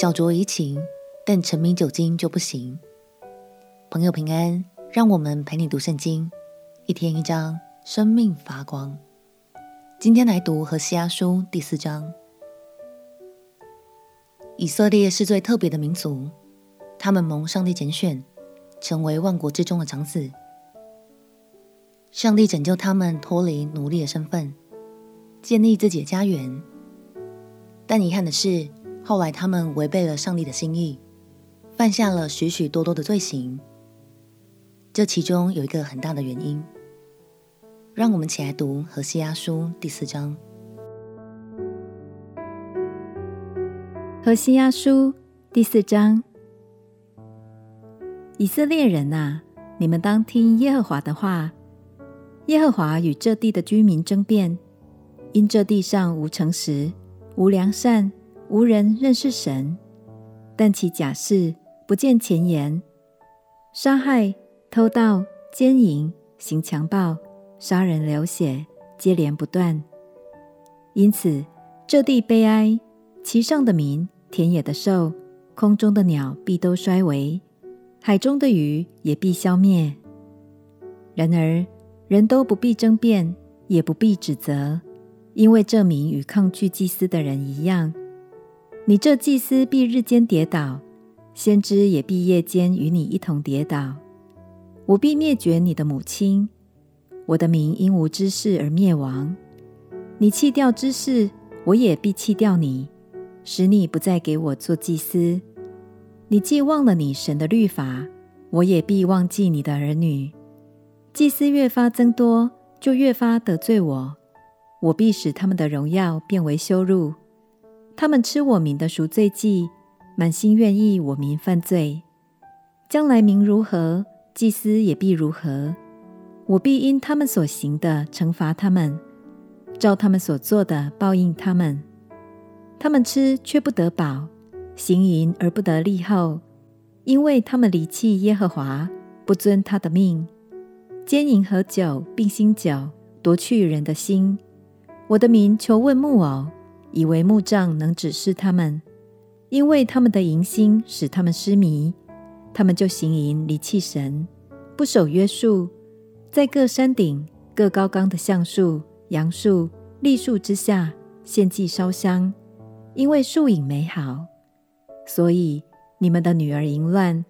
小酌怡情，但沉迷酒精就不行。朋友平安，让我们陪你读圣经，一天一章，生命发光。今天来读何西阿书第四章。以色列是最特别的民族，他们蒙上帝拣选，成为万国之中的长子。上帝拯救他们脱离奴隶的身份，建立自己的家园。但遗憾的是，后来他们违背了上帝的心意，犯下了许许多多的罪行。这其中有一个很大的原因，让我们起来读何西阿书第四章。何西阿书第四章，以色列人啊，你们当听耶和华的话。耶和华与这地的居民争辩，因这地上无诚实，无良善。无人认识神，但其假誓，不见前言，杀害、偷盗、奸淫、行强暴、杀人流血，接连不断。因此，这地悲哀，其上的民、田野的兽、空中的鸟必都衰微，海中的鱼也必消灭。然而，人都不必争辩，也不必指责，因为这名与抗拒祭司的人一样。你这祭司必日间跌倒，先知也必夜间与你一同跌倒。我必灭绝你的母亲，我的名因无知识而灭亡。你弃掉知识，我也必弃掉你，使你不再给我做祭司。你既忘了你神的律法，我也必忘记你的儿女。祭司越发增多，就越发得罪我，我必使他们的荣耀变为羞辱。他们吃我民的赎罪祭，满心愿意我民犯罪。将来民如何，祭司也必如何。我必因他们所行的惩罚他们，照他们所做的报应他们。他们吃却不得饱，行淫而不得利后，因为他们离弃耶和华，不遵他的命，奸淫和酒，并新酒，夺去人的心。我的民求问木偶。以为木杖能指示他们，因为他们的淫心使他们失迷，他们就行淫离弃神，不守约束，在各山顶、各高冈的橡树、杨树、栗树之下献祭烧香，因为树影美好。所以你们的女儿淫乱，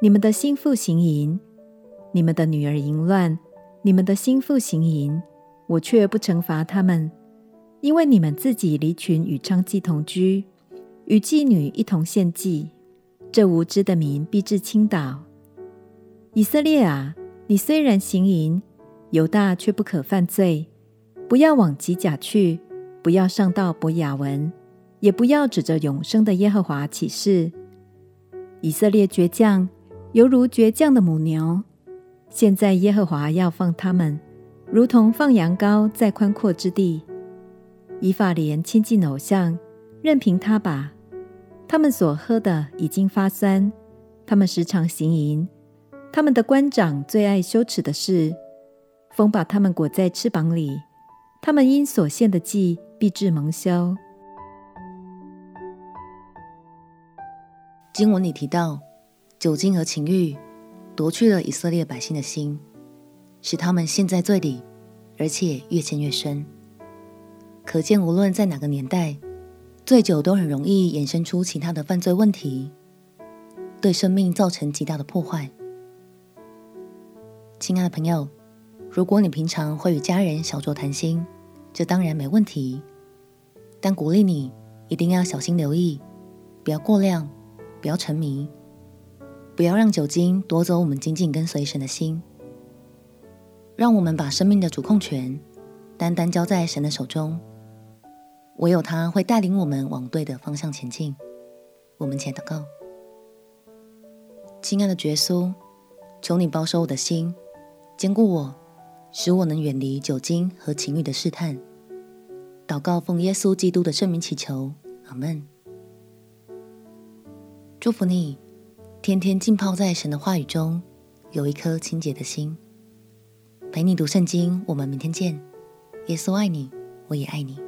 你们的心腹行淫；你们的女儿淫乱，你们的心腹行淫，我却不惩罚他们。因为你们自己离群与娼妓同居，与妓女一同献祭，这无知的民必致倾倒。以色列啊，你虽然行淫，犹大却不可犯罪。不要往吉甲去，不要上到伯亚文，也不要指着永生的耶和华起誓。以色列倔强，犹如倔强的母牛。现在耶和华要放他们，如同放羊羔在宽阔之地。以法莲亲近偶像，任凭他吧。他们所喝的已经发酸，他们时常行淫。他们的官长最爱羞耻的事，风把他们裹在翅膀里。他们因所献的祭必致蒙羞。经文里提到，酒精和情欲夺去了以色列百姓的心，使他们陷在罪里，而且越陷越深。可见，无论在哪个年代，醉酒都很容易衍生出其他的犯罪问题，对生命造成极大的破坏。亲爱的朋友，如果你平常会与家人小酌谈心，这当然没问题。但鼓励你一定要小心留意，不要过量，不要沉迷，不要让酒精夺走我们紧紧跟随神的心。让我们把生命的主控权单单交在神的手中。唯有他会带领我们往对的方向前进。我们且祷告：亲爱的耶稣，求你保守我的心，坚固我，使我能远离酒精和情欲的试探。祷告奉耶稣基督的圣名祈求，阿门。祝福你，天天浸泡在神的话语中，有一颗清洁的心。陪你读圣经，我们明天见。耶稣爱你，我也爱你。